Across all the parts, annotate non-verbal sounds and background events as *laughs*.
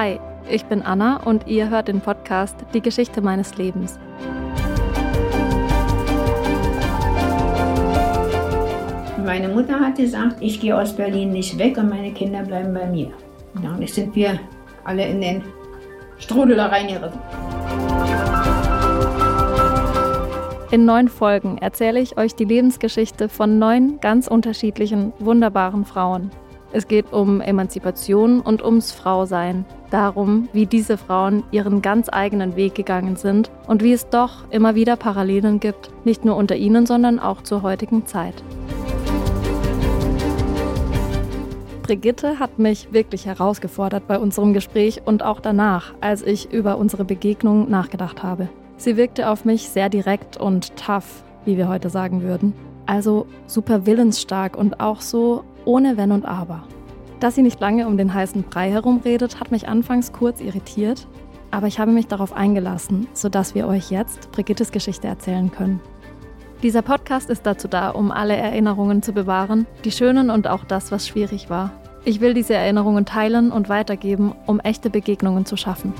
Hi, ich bin Anna und ihr hört den Podcast Die Geschichte meines Lebens. Meine Mutter hat gesagt, ich gehe aus Berlin nicht weg und meine Kinder bleiben bei mir. Ja, und jetzt sind wir alle in den Strudel da reingeritten. In neun Folgen erzähle ich euch die Lebensgeschichte von neun ganz unterschiedlichen, wunderbaren Frauen. Es geht um Emanzipation und ums Frausein, darum, wie diese Frauen ihren ganz eigenen Weg gegangen sind und wie es doch immer wieder Parallelen gibt, nicht nur unter ihnen, sondern auch zur heutigen Zeit. Brigitte hat mich wirklich herausgefordert bei unserem Gespräch und auch danach, als ich über unsere Begegnung nachgedacht habe. Sie wirkte auf mich sehr direkt und tough, wie wir heute sagen würden. Also super willensstark und auch so ohne Wenn und Aber. Dass sie nicht lange um den heißen Brei herumredet, hat mich anfangs kurz irritiert, aber ich habe mich darauf eingelassen, sodass wir euch jetzt Brigittes Geschichte erzählen können. Dieser Podcast ist dazu da, um alle Erinnerungen zu bewahren, die schönen und auch das, was schwierig war. Ich will diese Erinnerungen teilen und weitergeben, um echte Begegnungen zu schaffen.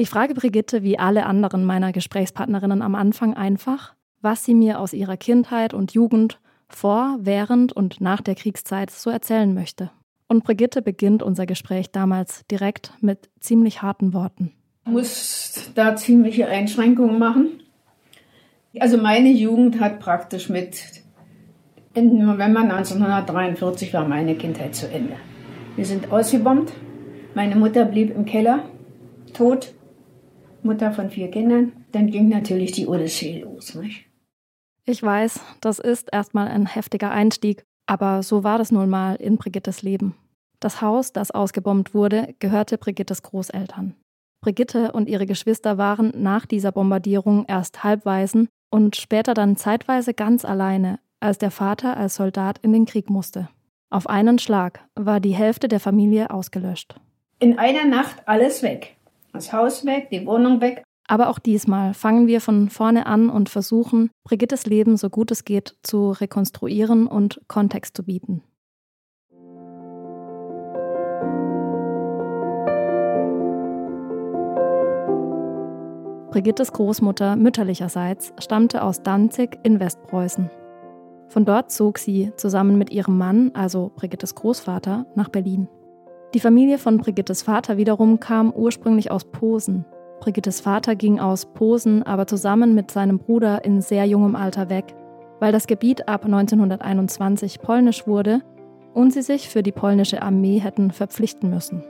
Ich frage Brigitte wie alle anderen meiner Gesprächspartnerinnen am Anfang einfach, was sie mir aus ihrer Kindheit und Jugend vor, während und nach der Kriegszeit so erzählen möchte. Und Brigitte beginnt unser Gespräch damals direkt mit ziemlich harten Worten. Ich muss da ziemliche Einschränkungen machen. Also meine Jugend hat praktisch mit im November 1943 war meine Kindheit zu Ende. Wir sind ausgebombt. Meine Mutter blieb im Keller, tot. Mutter von vier Kindern. Dann ging natürlich die Odyssee los. Nicht? Ich weiß, das ist erstmal ein heftiger Einstieg, aber so war das nun mal in Brigittes Leben. Das Haus, das ausgebombt wurde, gehörte Brigittes Großeltern. Brigitte und ihre Geschwister waren nach dieser Bombardierung erst halbwaisen und später dann zeitweise ganz alleine, als der Vater als Soldat in den Krieg musste. Auf einen Schlag war die Hälfte der Familie ausgelöscht. In einer Nacht alles weg. Das Haus weg, die Wohnung weg. Aber auch diesmal fangen wir von vorne an und versuchen, Brigittes Leben so gut es geht zu rekonstruieren und Kontext zu bieten. Brigittes Großmutter mütterlicherseits stammte aus Danzig in Westpreußen. Von dort zog sie zusammen mit ihrem Mann, also Brigittes Großvater, nach Berlin. Die Familie von Brigittes Vater wiederum kam ursprünglich aus Posen. Brigittes Vater ging aus Posen aber zusammen mit seinem Bruder in sehr jungem Alter weg, weil das Gebiet ab 1921 polnisch wurde und sie sich für die polnische Armee hätten verpflichten müssen.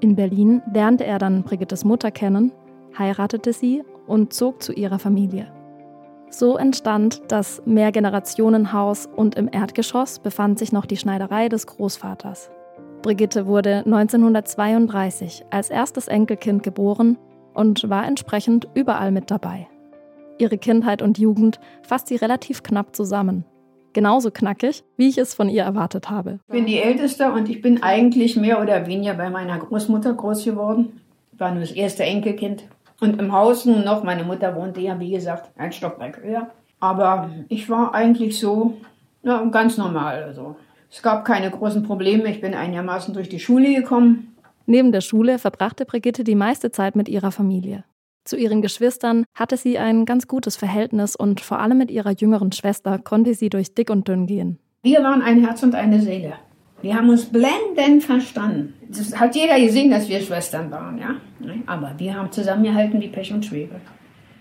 In Berlin lernte er dann Brigittes Mutter kennen, heiratete sie und zog zu ihrer Familie. So entstand das Mehrgenerationenhaus und im Erdgeschoss befand sich noch die Schneiderei des Großvaters. Brigitte wurde 1932 als erstes Enkelkind geboren und war entsprechend überall mit dabei. Ihre Kindheit und Jugend fasst sie relativ knapp zusammen. Genauso knackig, wie ich es von ihr erwartet habe. Ich bin die Älteste und ich bin eigentlich mehr oder weniger bei meiner Großmutter groß geworden. Ich war nur das erste Enkelkind. Und im Haus nun noch, meine Mutter wohnte ja, wie gesagt, ein Stockwerk höher. Aber ich war eigentlich so, ja, ganz normal. Also. Es gab keine großen Probleme. Ich bin einigermaßen durch die Schule gekommen. Neben der Schule verbrachte Brigitte die meiste Zeit mit ihrer Familie. Zu ihren Geschwistern hatte sie ein ganz gutes Verhältnis und vor allem mit ihrer jüngeren Schwester konnte sie durch dick und dünn gehen. Wir waren ein Herz und eine Seele. Wir haben uns blendend verstanden. Das hat jeder gesehen, dass wir Schwestern waren, ja. Aber wir haben zusammengehalten wie Pech und Schwebe.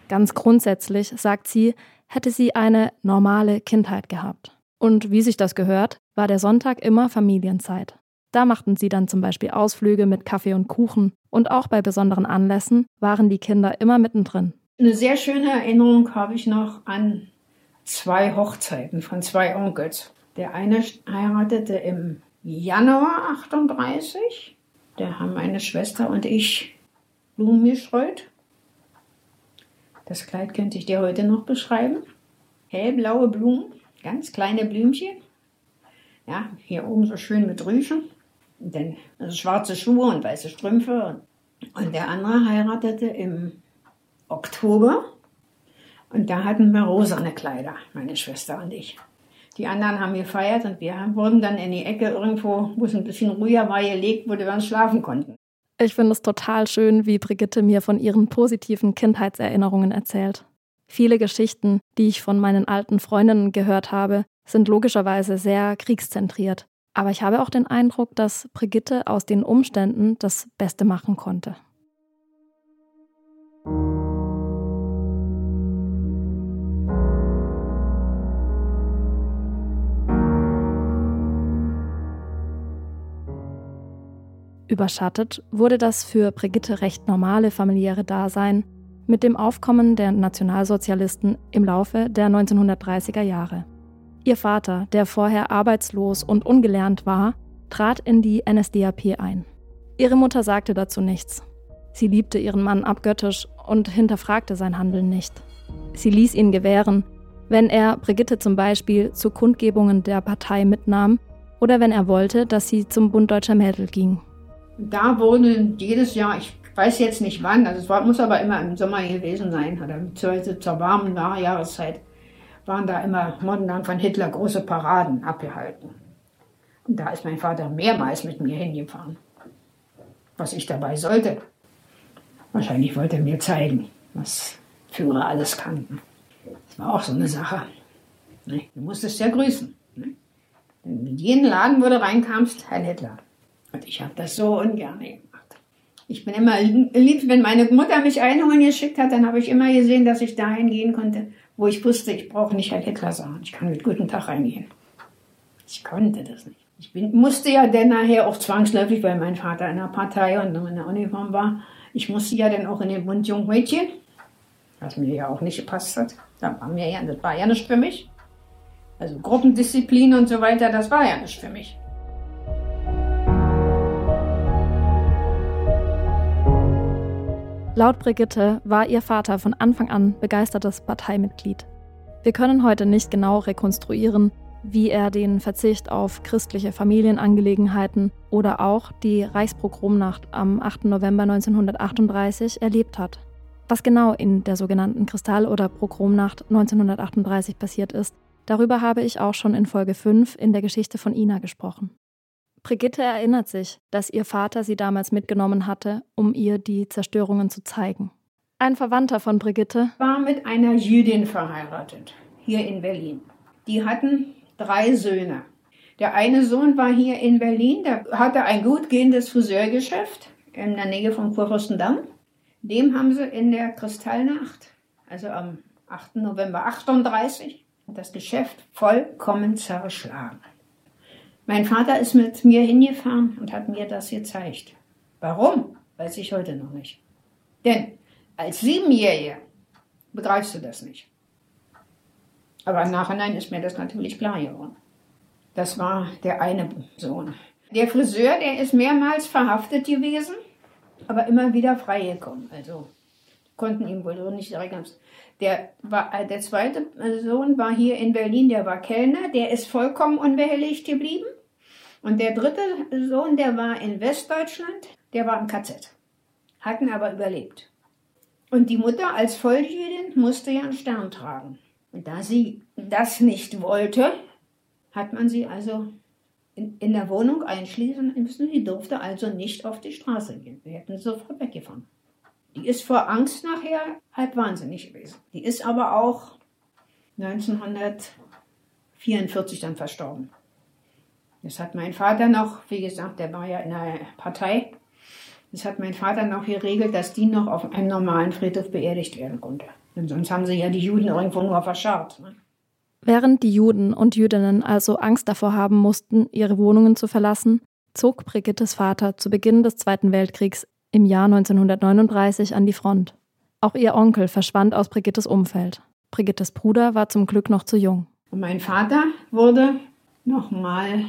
Ganz grundsätzlich, sagt sie, hätte sie eine normale Kindheit gehabt. Und wie sich das gehört, war der Sonntag immer Familienzeit. Da machten sie dann zum Beispiel Ausflüge mit Kaffee und Kuchen und auch bei besonderen Anlässen waren die Kinder immer mittendrin. Eine sehr schöne Erinnerung habe ich noch an zwei Hochzeiten von zwei Onkels. Der eine heiratete im Januar 38. Da haben meine Schwester und ich Blumen gestreut. Das Kleid könnte ich dir heute noch beschreiben. Hellblaue Blumen, ganz kleine Blümchen. Ja, hier oben so schön mit Rüschen. Dann also schwarze Schuhe und weiße Strümpfe. Und der andere heiratete im Oktober Und da hatten wir rosane Kleider, meine Schwester und ich. Die anderen haben gefeiert und wir wurden dann in die Ecke irgendwo, wo es ein bisschen ruhiger war, gelegt, wo wir dann schlafen konnten. Ich finde es total schön, wie Brigitte mir von ihren positiven Kindheitserinnerungen erzählt. Viele Geschichten, die ich von meinen alten Freundinnen gehört habe, sind logischerweise sehr kriegszentriert. Aber ich habe auch den Eindruck, dass Brigitte aus den Umständen das Beste machen konnte. Überschattet wurde das für Brigitte recht normale familiäre Dasein mit dem Aufkommen der Nationalsozialisten im Laufe der 1930er Jahre. Ihr Vater, der vorher arbeitslos und ungelernt war, trat in die NSDAP ein. Ihre Mutter sagte dazu nichts. Sie liebte ihren Mann abgöttisch und hinterfragte sein Handeln nicht. Sie ließ ihn gewähren, wenn er Brigitte zum Beispiel zu Kundgebungen der Partei mitnahm oder wenn er wollte, dass sie zum Bund deutscher Mädel ging. Da wurden jedes Jahr, ich weiß jetzt nicht wann, also es war, muss aber immer im Sommer gewesen sein, oder beziehungsweise zur warmen Jahreszeit, waren da immer monatelang von Hitler große Paraden abgehalten. Und da ist mein Vater mehrmals mit mir hingefahren. Was ich dabei sollte. Wahrscheinlich wollte er mir zeigen, was Führer alles kannten. Das war auch so eine Sache. Ne? Du musstest ja grüßen. Ne? In jeden Laden, wo du reinkamst, Herr Hitler. Und ich habe das so ungern gemacht. Ich bin immer lieb, wenn meine Mutter mich einholen geschickt hat, dann habe ich immer gesehen, dass ich dahin gehen konnte, wo ich wusste, ich brauche nicht Herr Hitler sagen. Ich kann mit guten Tag reingehen. Ich konnte das nicht. Ich bin, musste ja dann nachher auch zwangsläufig, weil mein Vater in der Partei und in der Uniform war, ich musste ja dann auch in den Bund Jungmädchen, was mir ja auch nicht gepasst hat. Da war mir ja, das war ja nicht für mich. Also Gruppendisziplin und so weiter, das war ja nicht für mich. Laut Brigitte war ihr Vater von Anfang an begeistertes Parteimitglied. Wir können heute nicht genau rekonstruieren, wie er den Verzicht auf christliche Familienangelegenheiten oder auch die Reichspogromnacht am 8. November 1938 erlebt hat. Was genau in der sogenannten Kristall- oder Pogromnacht 1938 passiert ist, darüber habe ich auch schon in Folge 5 in der Geschichte von Ina gesprochen. Brigitte erinnert sich, dass ihr Vater sie damals mitgenommen hatte, um ihr die Zerstörungen zu zeigen. Ein Verwandter von Brigitte war mit einer Jüdin verheiratet, hier in Berlin. Die hatten drei Söhne. Der eine Sohn war hier in Berlin, der hatte ein gut gehendes Friseurgeschäft in der Nähe von Kurfürstendamm. Dem haben sie in der Kristallnacht, also am 8. November 38, das Geschäft vollkommen zerschlagen. Mein Vater ist mit mir hingefahren und hat mir das gezeigt. Warum? Weiß ich heute noch nicht. Denn als Siebenjährige begreifst du das nicht. Aber im Nachhinein ist mir das natürlich klar geworden. Das war der eine Sohn. Der Friseur, der ist mehrmals verhaftet gewesen, aber immer wieder freigekommen. Also konnten ihm wohl nicht direkt. Der, war, der zweite Sohn war hier in Berlin, der war Kellner, der ist vollkommen unbehelligt geblieben. Und der dritte Sohn, der war in Westdeutschland, der war im KZ, hatten aber überlebt. Und die Mutter als Volljüdin musste ja einen Stern tragen. Und da sie das nicht wollte, hat man sie also in, in der Wohnung einschließen müssen. Die durfte also nicht auf die Straße gehen. Wir hätten sie sofort weggefahren. Die ist vor Angst nachher halb wahnsinnig gewesen. Die ist aber auch 1944 dann verstorben. Das hat mein Vater noch, wie gesagt, der war ja in der Partei. Das hat mein Vater noch geregelt, dass die noch auf einem normalen Friedhof beerdigt werden konnte. Denn sonst haben sie ja die Juden irgendwo nur verscharrt. Ne? Während die Juden und Jüdinnen also Angst davor haben mussten, ihre Wohnungen zu verlassen, zog Brigittes Vater zu Beginn des Zweiten Weltkriegs im Jahr 1939 an die Front. Auch ihr Onkel verschwand aus Brigittes Umfeld. Brigittes Bruder war zum Glück noch zu jung. Und mein Vater wurde nochmal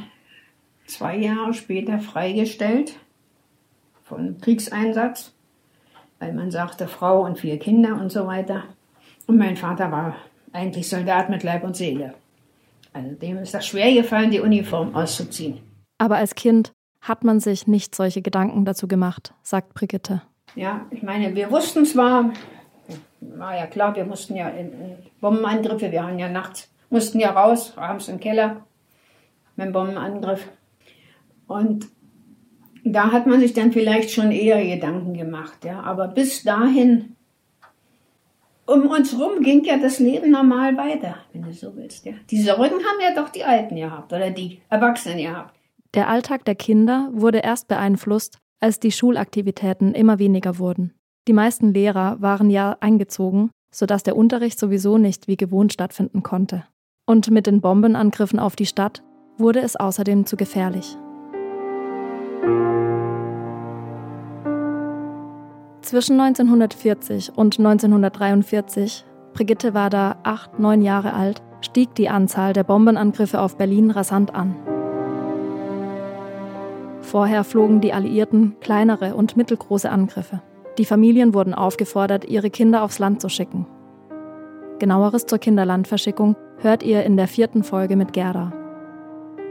zwei Jahre später freigestellt von Kriegseinsatz, weil man sagte Frau und vier Kinder und so weiter. Und mein Vater war eigentlich Soldat mit Leib und Seele. Also dem ist das schwer gefallen, die Uniform auszuziehen. Aber als Kind hat man sich nicht solche Gedanken dazu gemacht, sagt Brigitte. Ja, ich meine, wir wussten zwar, war ja klar, wir mussten ja in, in Bombenangriffe, wir haben ja nachts, mussten ja raus, abends im Keller mit dem Bombenangriff. Und da hat man sich dann vielleicht schon eher Gedanken gemacht, ja. Aber bis dahin, um uns rum ging ja das Leben normal weiter, wenn du so willst, ja. Die Sorgen haben ja doch die Alten gehabt oder die Erwachsenen gehabt. Der Alltag der Kinder wurde erst beeinflusst, als die Schulaktivitäten immer weniger wurden. Die meisten Lehrer waren ja eingezogen, sodass der Unterricht sowieso nicht wie gewohnt stattfinden konnte. Und mit den Bombenangriffen auf die Stadt wurde es außerdem zu gefährlich. Zwischen 1940 und 1943, Brigitte war da acht, neun Jahre alt, stieg die Anzahl der Bombenangriffe auf Berlin rasant an. Vorher flogen die Alliierten kleinere und mittelgroße Angriffe. Die Familien wurden aufgefordert, ihre Kinder aufs Land zu schicken. Genaueres zur Kinderlandverschickung hört ihr in der vierten Folge mit Gerda.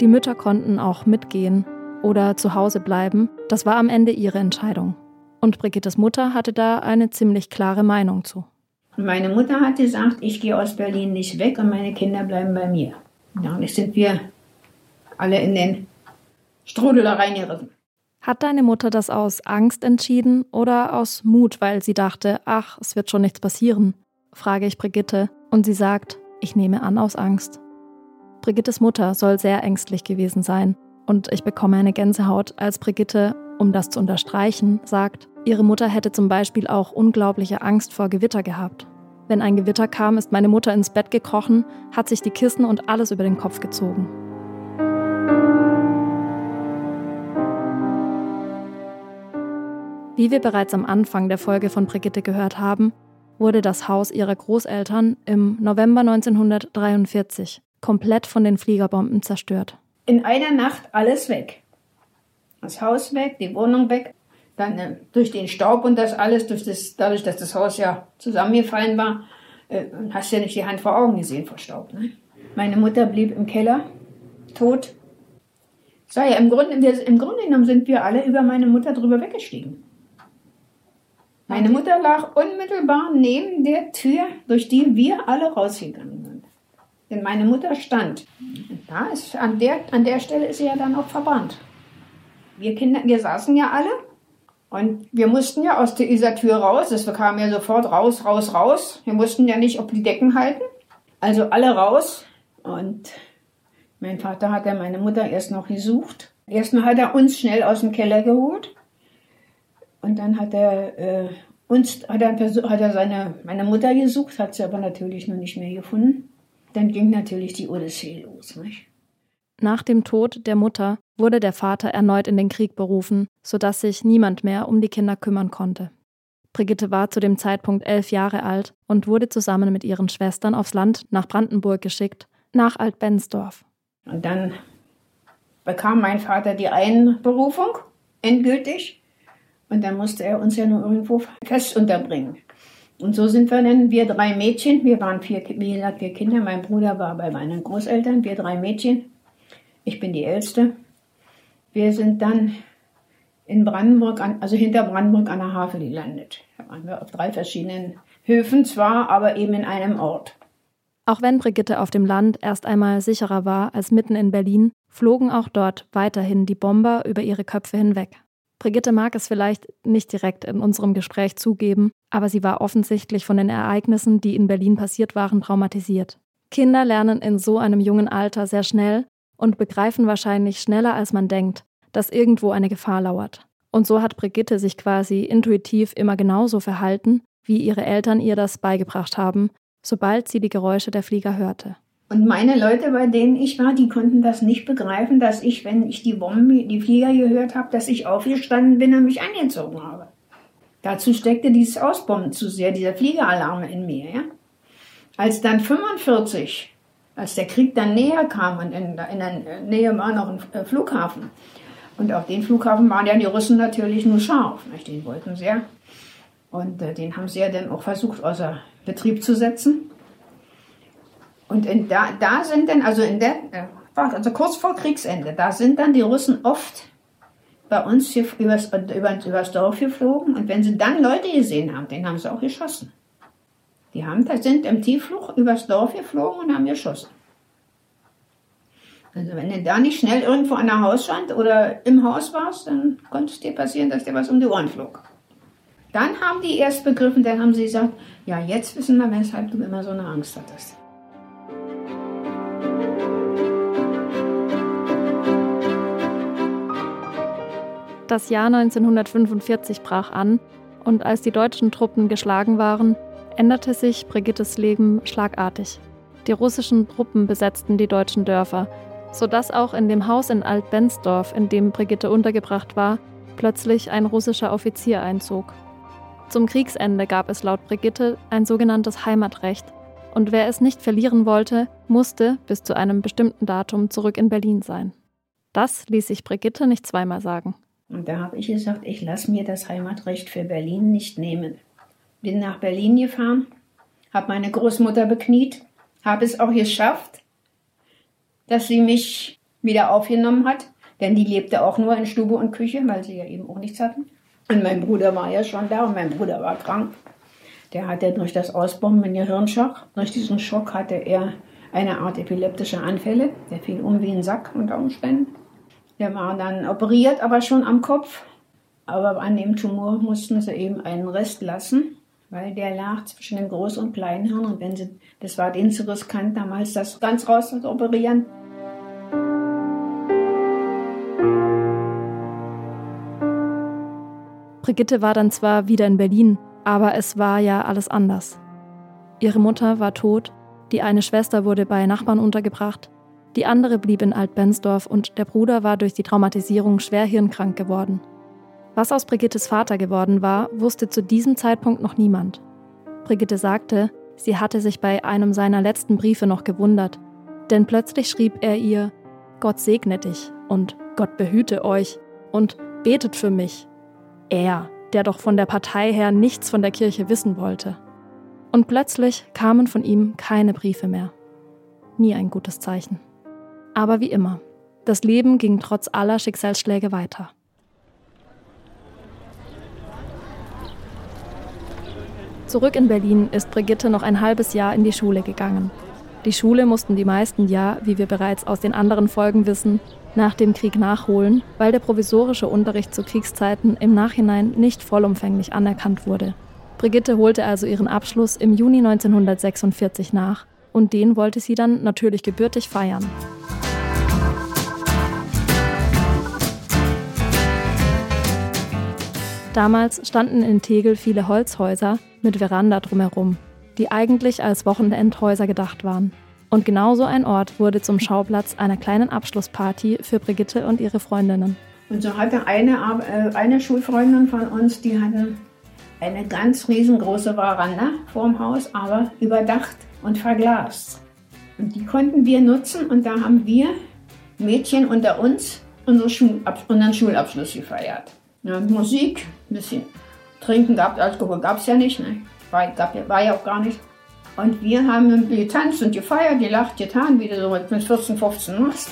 Die Mütter konnten auch mitgehen oder zu Hause bleiben, das war am Ende ihre Entscheidung. Und Brigittes Mutter hatte da eine ziemlich klare Meinung zu. Meine Mutter hat gesagt, ich gehe aus Berlin nicht weg und meine Kinder bleiben bei mir. Ja, und jetzt sind wir alle in den Strudel da reingerissen. Hat deine Mutter das aus Angst entschieden oder aus Mut, weil sie dachte, ach, es wird schon nichts passieren? frage ich Brigitte und sie sagt, ich nehme an aus Angst. Brigittes Mutter soll sehr ängstlich gewesen sein und ich bekomme eine Gänsehaut, als Brigitte, um das zu unterstreichen, sagt, ihre Mutter hätte zum Beispiel auch unglaubliche Angst vor Gewitter gehabt. Wenn ein Gewitter kam, ist meine Mutter ins Bett gekrochen, hat sich die Kissen und alles über den Kopf gezogen. Wie wir bereits am Anfang der Folge von Brigitte gehört haben, wurde das Haus ihrer Großeltern im November 1943 komplett von den Fliegerbomben zerstört. In einer Nacht alles weg. Das Haus weg, die Wohnung weg, dann äh, durch den Staub und das alles, durch das, dadurch, dass das Haus ja zusammengefallen war, äh, hast du ja nicht die Hand vor Augen gesehen vor Staub. Ne? Meine Mutter blieb im Keller, tot. Sag ja, im Grunde, im Grunde genommen sind wir alle über meine Mutter drüber weggestiegen. Meine Mutter lag unmittelbar neben der Tür, durch die wir alle rausgegangen sind. Denn meine Mutter stand. Da ist, an, der, an der Stelle ist sie ja dann auch verbrannt. Wir Kinder, wir saßen ja alle und wir mussten ja aus dieser Tür raus. Das kam ja sofort raus, raus, raus. Wir mussten ja nicht auf die Decken halten. Also alle raus. Und mein Vater hat ja meine Mutter erst noch gesucht. Erstmal hat er uns schnell aus dem Keller geholt. Und dann hat er äh, uns, hat er, hat er seine, meine Mutter gesucht, hat sie aber natürlich noch nicht mehr gefunden. Dann ging natürlich die Odyssee los. Nicht? Nach dem Tod der Mutter wurde der Vater erneut in den Krieg berufen, sodass sich niemand mehr um die Kinder kümmern konnte. Brigitte war zu dem Zeitpunkt elf Jahre alt und wurde zusammen mit ihren Schwestern aufs Land nach Brandenburg geschickt, nach Altbensdorf. Und dann bekam mein Vater die Einberufung, endgültig. Und dann musste er uns ja nur irgendwo fest unterbringen. Und so sind wir dann, wir drei Mädchen, wir waren vier, wie gesagt, vier Kinder, mein Bruder war bei meinen Großeltern, wir drei Mädchen, ich bin die Älteste. Wir sind dann in Brandenburg, also hinter Brandenburg an der Havel gelandet. Da waren wir auf drei verschiedenen Höfen zwar, aber eben in einem Ort. Auch wenn Brigitte auf dem Land erst einmal sicherer war als mitten in Berlin, flogen auch dort weiterhin die Bomber über ihre Köpfe hinweg. Brigitte mag es vielleicht nicht direkt in unserem Gespräch zugeben, aber sie war offensichtlich von den Ereignissen, die in Berlin passiert waren, traumatisiert. Kinder lernen in so einem jungen Alter sehr schnell und begreifen wahrscheinlich schneller, als man denkt, dass irgendwo eine Gefahr lauert. Und so hat Brigitte sich quasi intuitiv immer genauso verhalten, wie ihre Eltern ihr das beigebracht haben, sobald sie die Geräusche der Flieger hörte. Und meine Leute, bei denen ich war, die konnten das nicht begreifen, dass ich, wenn ich die Bomben, die Flieger gehört habe, dass ich aufgestanden bin und mich angezogen habe. Dazu steckte dieses Ausbomben zu sehr, dieser Fliegeralarm in mir. Ja? Als dann 45, als der Krieg dann näher kam und in, in der Nähe war noch ein äh, Flughafen, und auf den Flughafen waren ja die Russen natürlich nur scharf. Nicht? Den wollten sie ja. Und äh, den haben sie ja dann auch versucht, außer Betrieb zu setzen. Und in, da, da sind dann, also in der, äh, also kurz vor Kriegsende, da sind dann die Russen oft bei uns hier übers, über, übers Dorf geflogen und wenn sie dann Leute gesehen haben, den haben sie auch geschossen. Die haben, sind im Tiefflug übers Dorf geflogen und haben geschossen. Also wenn du da nicht schnell irgendwo an der Hauswand oder im Haus warst, dann konnte es dir passieren, dass dir was um die Ohren flog. Dann haben die erst begriffen, dann haben sie gesagt, ja, jetzt wissen wir, weshalb du immer so eine Angst hattest. Das Jahr 1945 brach an und als die deutschen Truppen geschlagen waren, änderte sich Brigittes Leben schlagartig. Die russischen Truppen besetzten die deutschen Dörfer, sodass auch in dem Haus in Alt-Bensdorf, in dem Brigitte untergebracht war, plötzlich ein russischer Offizier einzog. Zum Kriegsende gab es laut Brigitte ein sogenanntes Heimatrecht, und wer es nicht verlieren wollte, musste bis zu einem bestimmten Datum zurück in Berlin sein. Das ließ sich Brigitte nicht zweimal sagen. Und da habe ich gesagt, ich lasse mir das Heimatrecht für Berlin nicht nehmen. Bin nach Berlin gefahren, habe meine Großmutter bekniet, habe es auch geschafft, dass sie mich wieder aufgenommen hat, denn die lebte auch nur in Stube und Küche, weil sie ja eben auch nichts hatten. Und mein Bruder war ja schon da und mein Bruder war krank. Der hatte durch das Ausbomben einen Gehirnschock. Durch diesen Schock hatte er eine Art epileptische Anfälle. Der fiel um wie ein Sack unter Umständen. Der war dann operiert, aber schon am Kopf. Aber an dem Tumor mussten sie eben einen Rest lassen, weil der lag zwischen dem Groß- und Kleinhirn. Und wenn sie, das war denen zu riskant damals, das ganz raus zu operieren. Brigitte war dann zwar wieder in Berlin, aber es war ja alles anders. Ihre Mutter war tot, die eine Schwester wurde bei Nachbarn untergebracht, die andere blieb in Alt-Bensdorf und der Bruder war durch die Traumatisierung schwer hirnkrank geworden. Was aus Brigittes Vater geworden war, wusste zu diesem Zeitpunkt noch niemand. Brigitte sagte, sie hatte sich bei einem seiner letzten Briefe noch gewundert, denn plötzlich schrieb er ihr, Gott segne dich und Gott behüte euch und betet für mich er, der doch von der Partei her nichts von der Kirche wissen wollte. Und plötzlich kamen von ihm keine Briefe mehr. Nie ein gutes Zeichen. Aber wie immer, das Leben ging trotz aller Schicksalsschläge weiter. Zurück in Berlin ist Brigitte noch ein halbes Jahr in die Schule gegangen. Die Schule mussten die meisten ja, wie wir bereits aus den anderen Folgen wissen, nach dem Krieg nachholen, weil der provisorische Unterricht zu Kriegszeiten im Nachhinein nicht vollumfänglich anerkannt wurde. Brigitte holte also ihren Abschluss im Juni 1946 nach und den wollte sie dann natürlich gebürtig feiern. Damals standen in Tegel viele Holzhäuser mit Veranda drumherum, die eigentlich als Wochenendhäuser gedacht waren. Und genauso ein Ort wurde zum Schauplatz einer kleinen Abschlussparty für Brigitte und ihre Freundinnen. Und so hatte eine, äh, eine Schulfreundin von uns, die hatte eine ganz riesengroße Veranda vorm Haus, aber überdacht und verglast. Und die konnten wir nutzen und da haben wir Mädchen unter uns unseren Schulabschluss gefeiert. Ja, Musik, ein bisschen trinken gab Alkohol gab es ja nicht, ne? war, gab, war ja auch gar nicht. Und wir haben getanzt und gefeiert, gelacht, getan, wie du so mit 14, 15 machst.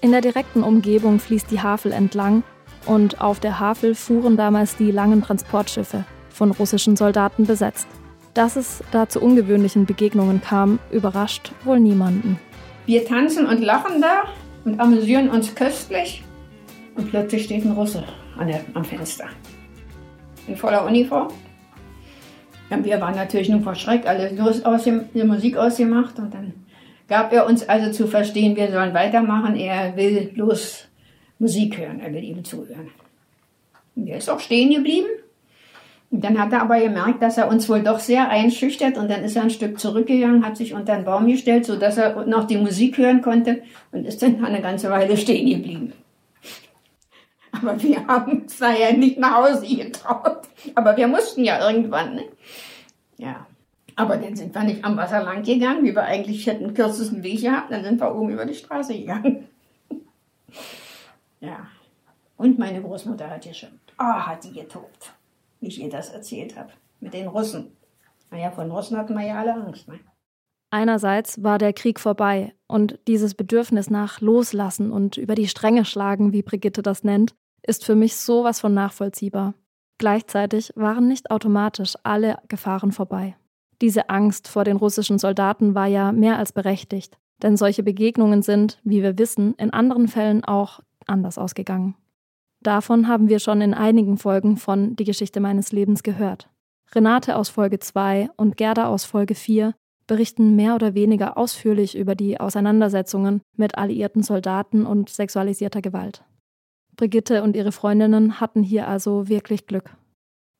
In der direkten Umgebung fließt die Havel entlang und auf der Havel fuhren damals die langen Transportschiffe, von russischen Soldaten besetzt. Dass es da zu ungewöhnlichen Begegnungen kam, überrascht wohl niemanden. Wir tanzen und lachen da und amüsieren uns köstlich und plötzlich steht ein Russe der, am Fenster in voller Uniform. Und wir waren natürlich nur verschreckt, alle los aus dem, die Musik ausgemacht und dann gab er uns also zu verstehen, wir sollen weitermachen. Er will bloß Musik hören, er will ihm zuhören. Und er ist auch stehen geblieben. Dann hat er aber gemerkt, dass er uns wohl doch sehr einschüchtert und dann ist er ein Stück zurückgegangen, hat sich unter den Baum gestellt, sodass er noch die Musik hören konnte und ist dann eine ganze Weile stehen geblieben. Aber wir haben da ja nicht nach Hause getraut. Aber wir mussten ja irgendwann. Ne? Ja. Aber dann sind wir nicht am Wasser lang gegangen, wie wir eigentlich hätten kürzesten Weg gehabt. Dann sind wir oben über die Straße gegangen. ja. Und meine Großmutter hat geschimpft. Oh, hat die getobt, wie ich ihr das erzählt habe. Mit den Russen. Naja, von Russen hatten wir ja alle Angst. Ne? Einerseits war der Krieg vorbei und dieses Bedürfnis nach Loslassen und über die Stränge schlagen, wie Brigitte das nennt, ist für mich sowas von nachvollziehbar. Gleichzeitig waren nicht automatisch alle Gefahren vorbei. Diese Angst vor den russischen Soldaten war ja mehr als berechtigt, denn solche Begegnungen sind, wie wir wissen, in anderen Fällen auch anders ausgegangen. Davon haben wir schon in einigen Folgen von Die Geschichte meines Lebens gehört. Renate aus Folge 2 und Gerda aus Folge 4 berichten mehr oder weniger ausführlich über die Auseinandersetzungen mit alliierten Soldaten und sexualisierter Gewalt. Brigitte und ihre Freundinnen hatten hier also wirklich Glück.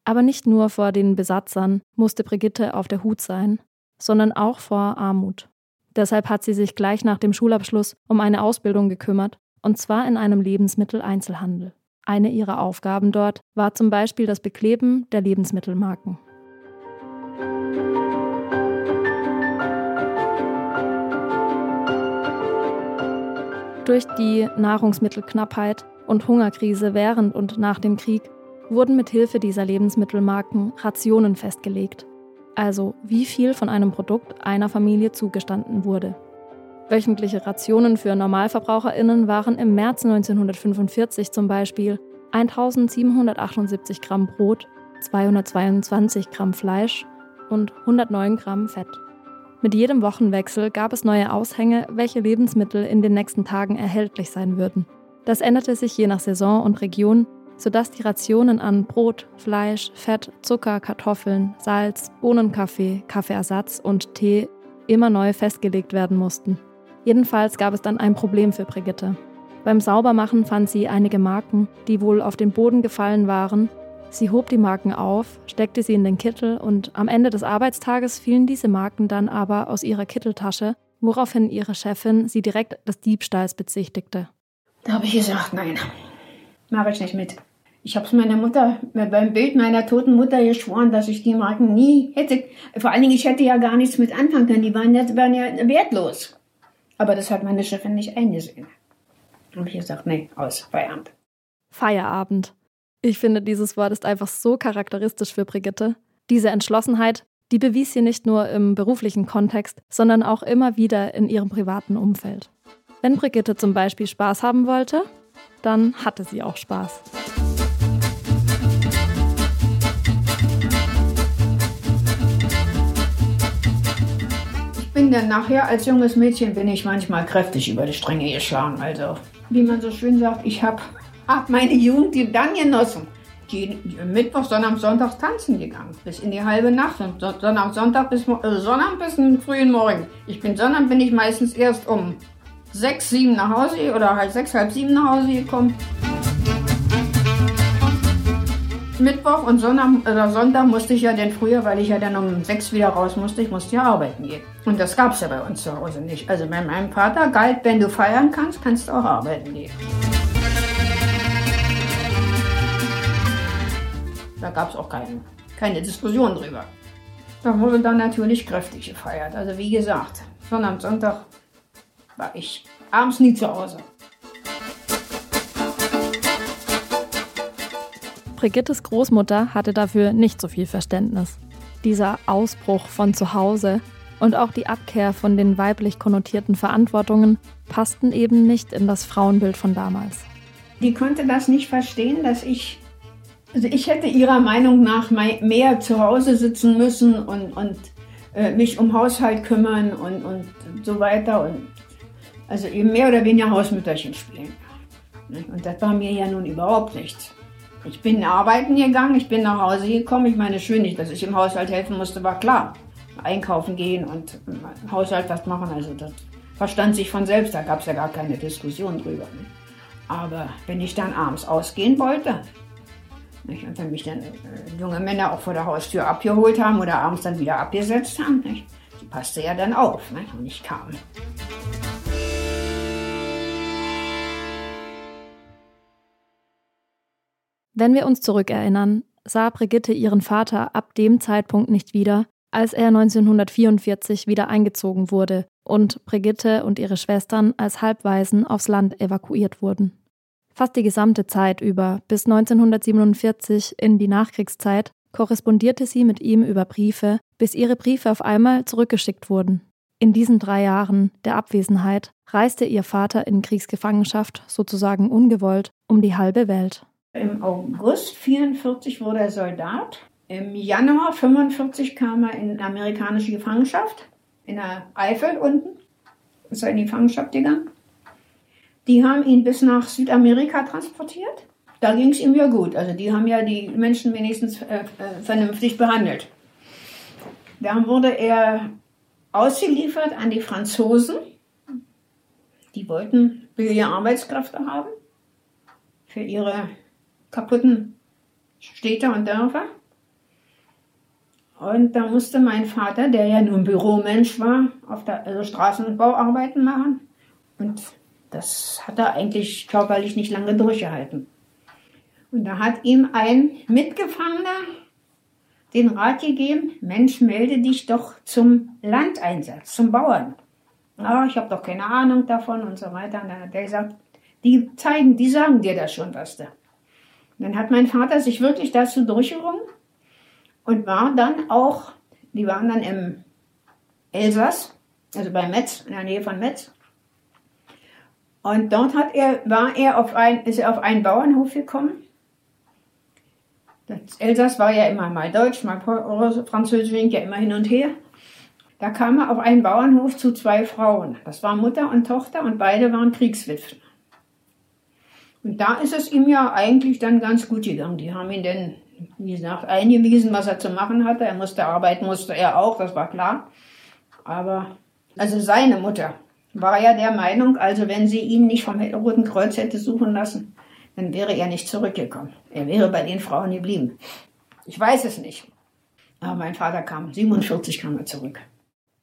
Aber nicht nur vor den Besatzern musste Brigitte auf der Hut sein, sondern auch vor Armut. Deshalb hat sie sich gleich nach dem Schulabschluss um eine Ausbildung gekümmert, und zwar in einem Lebensmitteleinzelhandel. Eine ihrer Aufgaben dort war zum Beispiel das Bekleben der Lebensmittelmarken. Durch die Nahrungsmittelknappheit und Hungerkrise während und nach dem Krieg wurden mit Hilfe dieser Lebensmittelmarken Rationen festgelegt, also wie viel von einem Produkt einer Familie zugestanden wurde. Wöchentliche Rationen für Normalverbraucherinnen waren im März 1945 zum Beispiel 1778 Gramm Brot, 222 Gramm Fleisch und 109 Gramm Fett. Mit jedem Wochenwechsel gab es neue Aushänge, welche Lebensmittel in den nächsten Tagen erhältlich sein würden. Das änderte sich je nach Saison und Region, sodass die Rationen an Brot, Fleisch, Fett, Zucker, Kartoffeln, Salz, Bohnenkaffee, Kaffeeersatz und Tee immer neu festgelegt werden mussten. Jedenfalls gab es dann ein Problem für Brigitte. Beim Saubermachen fand sie einige Marken, die wohl auf den Boden gefallen waren. Sie hob die Marken auf, steckte sie in den Kittel und am Ende des Arbeitstages fielen diese Marken dann aber aus ihrer Kitteltasche, woraufhin ihre Chefin sie direkt des Diebstahls bezichtigte. Da habe ich gesagt, nein, mache ich nicht mit. Ich habe es meiner Mutter beim Bild meiner toten Mutter geschworen, dass ich die Marken nie hätte. Vor allen Dingen, ich hätte ja gar nichts mit anfangen können. Die waren ja, waren ja wertlos. Aber das hat meine Chefin nicht eingesehen. Und ich gesagt, nee, aus, Feierabend. Feierabend. Ich finde, dieses Wort ist einfach so charakteristisch für Brigitte. Diese Entschlossenheit, die bewies sie nicht nur im beruflichen Kontext, sondern auch immer wieder in ihrem privaten Umfeld. Wenn Brigitte zum Beispiel Spaß haben wollte, dann hatte sie auch Spaß. Bin dann nachher als junges Mädchen bin ich manchmal kräftig über die Stränge geschlagen. Also, wie man so schön sagt, ich habe hab meine Jugend dann genossen. Die, Mittwoch, Sonnabend, Sonntag tanzen gegangen. Bis in die halbe Nacht. Und Sonnabend, Sonntag bis, äh, bis in den frühen Morgen. Ich bin Sonnabend bin ich meistens erst um sechs, sieben nach Hause oder halt sechs, halb sieben nach Hause gekommen. Mittwoch und Sonntag, oder Sonntag musste ich ja dann früher, weil ich ja dann um sechs wieder raus musste, ich musste ja arbeiten gehen. Und das gab es ja bei uns zu Hause nicht. Also bei meinem Vater galt, wenn du feiern kannst, kannst du auch arbeiten gehen. Da gab es auch keine, keine Diskussion drüber. Da wurde dann natürlich kräftig gefeiert. Also wie gesagt, Sonnabend, Sonntag war ich abends nie zu Hause. Brigittes Großmutter hatte dafür nicht so viel Verständnis. Dieser Ausbruch von zu Hause und auch die Abkehr von den weiblich konnotierten Verantwortungen passten eben nicht in das Frauenbild von damals. Die konnte das nicht verstehen, dass ich, also ich hätte ihrer Meinung nach mehr zu Hause sitzen müssen und, und äh, mich um Haushalt kümmern und, und so weiter und also eben mehr oder weniger Hausmütterchen spielen. Und das war mir ja nun überhaupt nichts. Ich bin arbeiten gegangen, ich bin nach Hause gekommen. Ich meine, schön nicht, dass ich im Haushalt helfen musste, war klar. Einkaufen gehen und im Haushalt was machen, also das verstand sich von selbst, da gab es ja gar keine Diskussion drüber. Ne? Aber wenn ich dann abends ausgehen wollte, nicht? und wenn mich dann äh, junge Männer auch vor der Haustür abgeholt haben oder abends dann wieder abgesetzt haben, nicht? die passte ja dann auf nicht? und ich kam. Wenn wir uns zurückerinnern, sah Brigitte ihren Vater ab dem Zeitpunkt nicht wieder, als er 1944 wieder eingezogen wurde und Brigitte und ihre Schwestern als Halbwaisen aufs Land evakuiert wurden. Fast die gesamte Zeit über, bis 1947 in die Nachkriegszeit, korrespondierte sie mit ihm über Briefe, bis ihre Briefe auf einmal zurückgeschickt wurden. In diesen drei Jahren der Abwesenheit reiste ihr Vater in Kriegsgefangenschaft, sozusagen ungewollt, um die halbe Welt. Im August 44 wurde er Soldat. Im Januar 45 kam er in amerikanische Gefangenschaft, in der Eifel unten. Ist er in die Gefangenschaft gegangen. Die haben ihn bis nach Südamerika transportiert. Da ging es ihm ja gut. Also die haben ja die Menschen wenigstens äh, äh, vernünftig behandelt. Dann wurde er ausgeliefert an die Franzosen. Die wollten billige Arbeitskräfte haben für ihre kaputten Städte und Dörfer. Und da musste mein Vater, der ja nur ein Büromensch war, auf der also Straßenbauarbeiten machen. Und das hat er eigentlich körperlich nicht lange durchgehalten. Und da hat ihm ein Mitgefangener den Rat gegeben, Mensch, melde dich doch zum Landeinsatz, zum Bauern. Ah, ich habe doch keine Ahnung davon und so weiter. Und dann hat er gesagt, die zeigen, die sagen dir das schon, was da. Und dann hat mein Vater sich wirklich dazu durchgerungen und war dann auch, die waren dann im Elsass, also bei Metz, in der Nähe von Metz. Und dort hat er, war er auf ein, ist er auf einen Bauernhof gekommen. Das Elsass war ja immer mal Deutsch, mal Französisch, ging ja immer hin und her. Da kam er auf einen Bauernhof zu zwei Frauen. Das war Mutter und Tochter und beide waren Kriegswitwen. Und da ist es ihm ja eigentlich dann ganz gut gegangen. Die haben ihn dann, wie gesagt, eingewiesen, was er zu machen hatte. Er musste arbeiten, musste er auch, das war klar. Aber, also seine Mutter war ja der Meinung, also wenn sie ihn nicht vom Roten Kreuz hätte suchen lassen, dann wäre er nicht zurückgekommen. Er wäre bei den Frauen geblieben. Ich weiß es nicht. Aber mein Vater kam, 47 kam er zurück.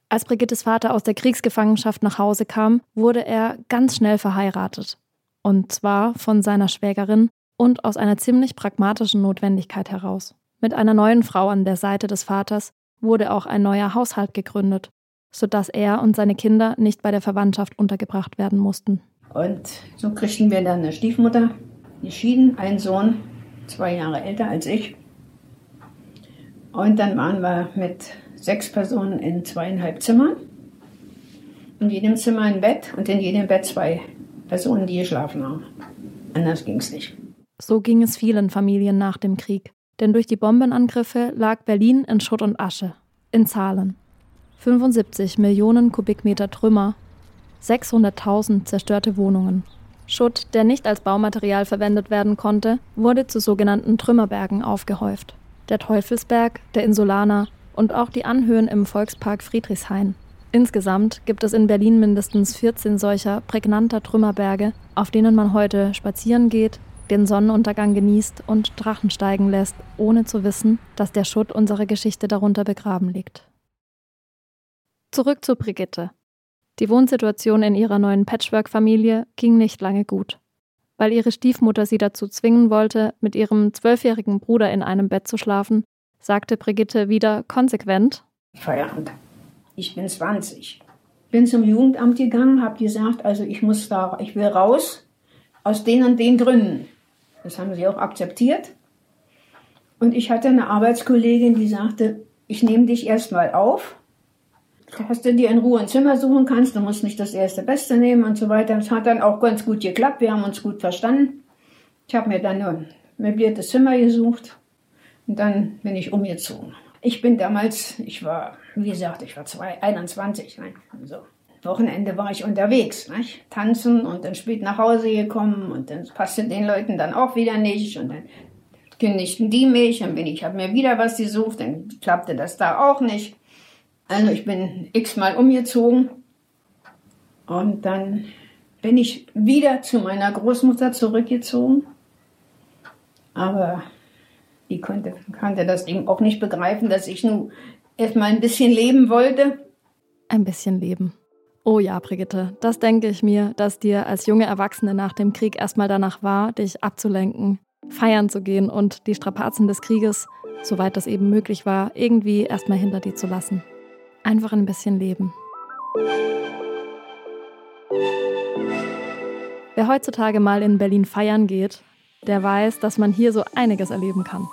Als Brigittes Vater aus der Kriegsgefangenschaft nach Hause kam, wurde er ganz schnell verheiratet. Und zwar von seiner Schwägerin und aus einer ziemlich pragmatischen Notwendigkeit heraus. Mit einer neuen Frau an der Seite des Vaters wurde auch ein neuer Haushalt gegründet, sodass er und seine Kinder nicht bei der Verwandtschaft untergebracht werden mussten. Und so kriegten wir dann eine Stiefmutter, geschieden, ein Sohn, zwei Jahre älter als ich. Und dann waren wir mit sechs Personen in zweieinhalb Zimmern. In jedem Zimmer ein Bett und in jedem Bett zwei Personen, die geschlafen haben. Anders ging es nicht. So ging es vielen Familien nach dem Krieg. Denn durch die Bombenangriffe lag Berlin in Schutt und Asche. In Zahlen. 75 Millionen Kubikmeter Trümmer, 600.000 zerstörte Wohnungen. Schutt, der nicht als Baumaterial verwendet werden konnte, wurde zu sogenannten Trümmerbergen aufgehäuft. Der Teufelsberg, der Insulaner und auch die Anhöhen im Volkspark Friedrichshain. Insgesamt gibt es in Berlin mindestens 14 solcher prägnanter Trümmerberge, auf denen man heute spazieren geht, den Sonnenuntergang genießt und Drachen steigen lässt, ohne zu wissen, dass der Schutt unserer Geschichte darunter begraben liegt. Zurück zu Brigitte. Die Wohnsituation in ihrer neuen Patchwork-Familie ging nicht lange gut. Weil ihre Stiefmutter sie dazu zwingen wollte, mit ihrem zwölfjährigen Bruder in einem Bett zu schlafen, sagte Brigitte wieder konsequent: Feierabend ich bin 20. Bin zum Jugendamt gegangen, habe gesagt, also ich muss da, ich will raus aus den und den Gründen. Das haben sie auch akzeptiert. Und ich hatte eine Arbeitskollegin, die sagte, ich nehme dich erstmal auf, dass du dir in Ruhe ein Zimmer suchen kannst, du musst nicht das erste Beste nehmen und so weiter. Das hat dann auch ganz gut geklappt, wir haben uns gut verstanden. Ich habe mir dann ein möbliertes Zimmer gesucht und dann bin ich umgezogen. Ich bin damals, ich war, wie gesagt, ich war zwei, 21. Ne? Also, Wochenende war ich unterwegs, ne? tanzen und dann spät nach Hause gekommen und dann passte den Leuten dann auch wieder nicht und dann kündigten die mich, dann bin ich, habe mir wieder was gesucht, dann klappte das da auch nicht. Also ich bin x-mal umgezogen und dann bin ich wieder zu meiner Großmutter zurückgezogen. Aber die konnte, konnte das eben auch nicht begreifen, dass ich nun erstmal ein bisschen leben wollte. Ein bisschen leben. Oh ja, Brigitte, das denke ich mir, dass dir als junge Erwachsene nach dem Krieg erstmal danach war, dich abzulenken, feiern zu gehen und die Strapazen des Krieges, soweit das eben möglich war, irgendwie erstmal hinter dir zu lassen. Einfach ein bisschen leben. Wer heutzutage mal in Berlin feiern geht, der weiß, dass man hier so einiges erleben kann.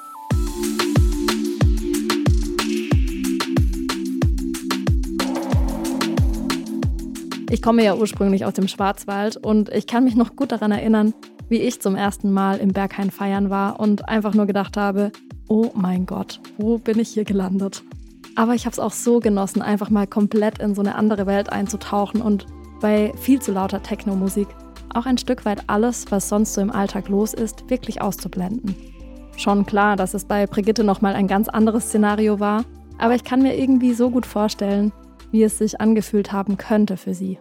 Ich komme ja ursprünglich aus dem Schwarzwald und ich kann mich noch gut daran erinnern, wie ich zum ersten Mal im Berghain feiern war und einfach nur gedacht habe, oh mein Gott, wo bin ich hier gelandet? Aber ich habe es auch so genossen, einfach mal komplett in so eine andere Welt einzutauchen und bei viel zu lauter Techno-Musik auch ein Stück weit alles, was sonst so im Alltag los ist, wirklich auszublenden. Schon klar, dass es bei Brigitte nochmal ein ganz anderes Szenario war, aber ich kann mir irgendwie so gut vorstellen, wie es sich angefühlt haben könnte für sie.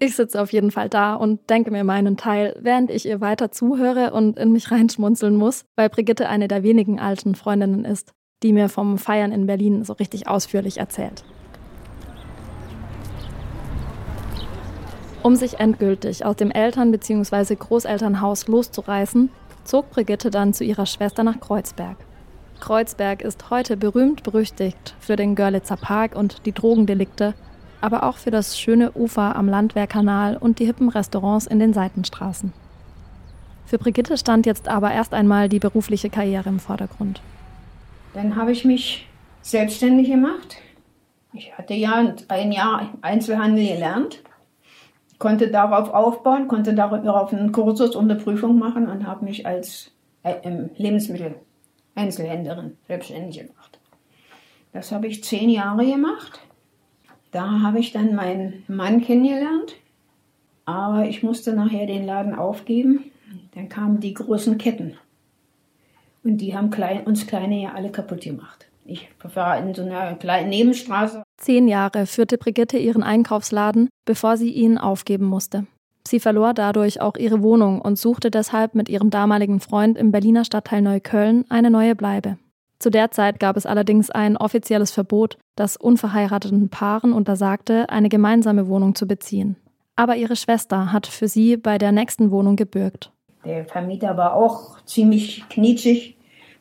Ich sitze auf jeden Fall da und denke mir meinen Teil, während ich ihr weiter zuhöre und in mich *laughs* reinschmunzeln muss, weil Brigitte eine der wenigen alten Freundinnen ist, die mir vom Feiern in Berlin so richtig ausführlich erzählt. Um sich endgültig aus dem Eltern- bzw. Großelternhaus loszureißen, zog Brigitte dann zu ihrer Schwester nach Kreuzberg. Kreuzberg ist heute berühmt berüchtigt für den Görlitzer Park und die Drogendelikte, aber auch für das schöne Ufer am Landwehrkanal und die hippen Restaurants in den Seitenstraßen. Für Brigitte stand jetzt aber erst einmal die berufliche Karriere im Vordergrund. Dann habe ich mich selbstständig gemacht. Ich hatte ja ein Jahr Einzelhandel gelernt, konnte darauf aufbauen, konnte darauf einen Kursus und eine Prüfung machen und habe mich als äh, Lebensmittel Einzelhändlerin, selbstständig gemacht. Das habe ich zehn Jahre gemacht. Da habe ich dann meinen Mann kennengelernt. Aber ich musste nachher den Laden aufgeben. Dann kamen die großen Ketten. Und die haben uns Kleine ja alle kaputt gemacht. Ich war in so einer kleinen Nebenstraße. Zehn Jahre führte Brigitte ihren Einkaufsladen, bevor sie ihn aufgeben musste. Sie verlor dadurch auch ihre Wohnung und suchte deshalb mit ihrem damaligen Freund im Berliner Stadtteil Neukölln eine neue Bleibe. Zu der Zeit gab es allerdings ein offizielles Verbot, das unverheirateten Paaren untersagte, eine gemeinsame Wohnung zu beziehen. Aber ihre Schwester hat für sie bei der nächsten Wohnung gebürgt. Der Vermieter war auch ziemlich knietschig.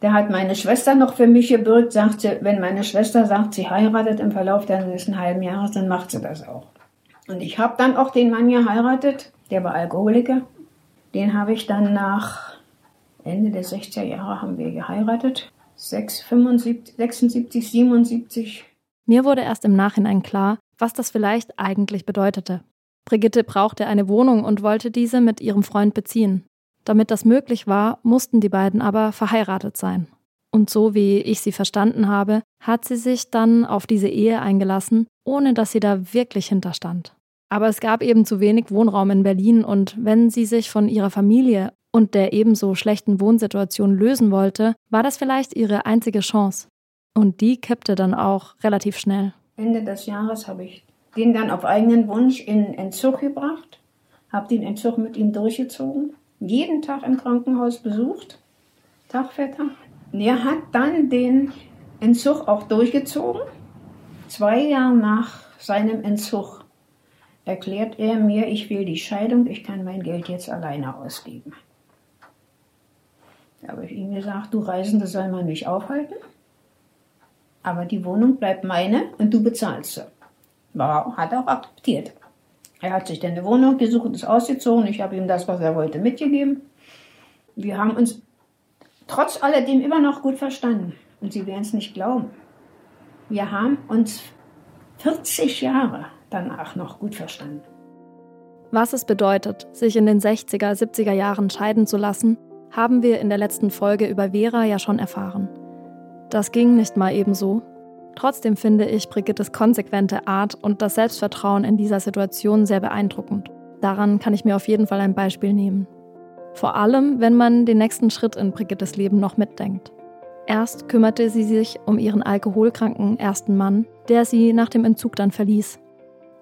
Der hat meine Schwester noch für mich gebürgt, sagte, wenn meine Schwester sagt, sie heiratet im Verlauf des nächsten halben Jahres, dann macht sie das auch. Und ich habe dann auch den Mann geheiratet, der war Alkoholiker. Den habe ich dann nach Ende der 60er Jahre haben wir geheiratet. 6, 75, 76, 77. Mir wurde erst im Nachhinein klar, was das vielleicht eigentlich bedeutete. Brigitte brauchte eine Wohnung und wollte diese mit ihrem Freund beziehen. Damit das möglich war, mussten die beiden aber verheiratet sein. Und so wie ich sie verstanden habe, hat sie sich dann auf diese Ehe eingelassen, ohne dass sie da wirklich hinterstand. Aber es gab eben zu wenig Wohnraum in Berlin und wenn sie sich von ihrer Familie und der ebenso schlechten Wohnsituation lösen wollte, war das vielleicht ihre einzige Chance. Und die kippte dann auch relativ schnell. Ende des Jahres habe ich den dann auf eigenen Wunsch in Entzug gebracht, habe den Entzug mit ihm durchgezogen, jeden Tag im Krankenhaus besucht, Tag für Tag. Er hat dann den Entzug auch durchgezogen. Zwei Jahre nach seinem Entzug erklärt er mir, ich will die Scheidung, ich kann mein Geld jetzt alleine ausgeben. Da habe ich ihm gesagt, du Reisende soll man nicht aufhalten, aber die Wohnung bleibt meine und du bezahlst sie. War, hat auch akzeptiert. Er hat sich dann eine Wohnung gesucht und ist ausgezogen. Ich habe ihm das, was er wollte, mitgegeben. Wir haben uns trotz alledem immer noch gut verstanden. Und Sie werden es nicht glauben. Wir haben uns 40 Jahre danach noch gut verstanden. Was es bedeutet, sich in den 60er, 70er Jahren scheiden zu lassen, haben wir in der letzten Folge über Vera ja schon erfahren. Das ging nicht mal ebenso. Trotzdem finde ich Brigittes konsequente Art und das Selbstvertrauen in dieser Situation sehr beeindruckend. Daran kann ich mir auf jeden Fall ein Beispiel nehmen. Vor allem, wenn man den nächsten Schritt in Brigittes Leben noch mitdenkt. Erst kümmerte sie sich um ihren alkoholkranken ersten Mann, der sie nach dem Entzug dann verließ.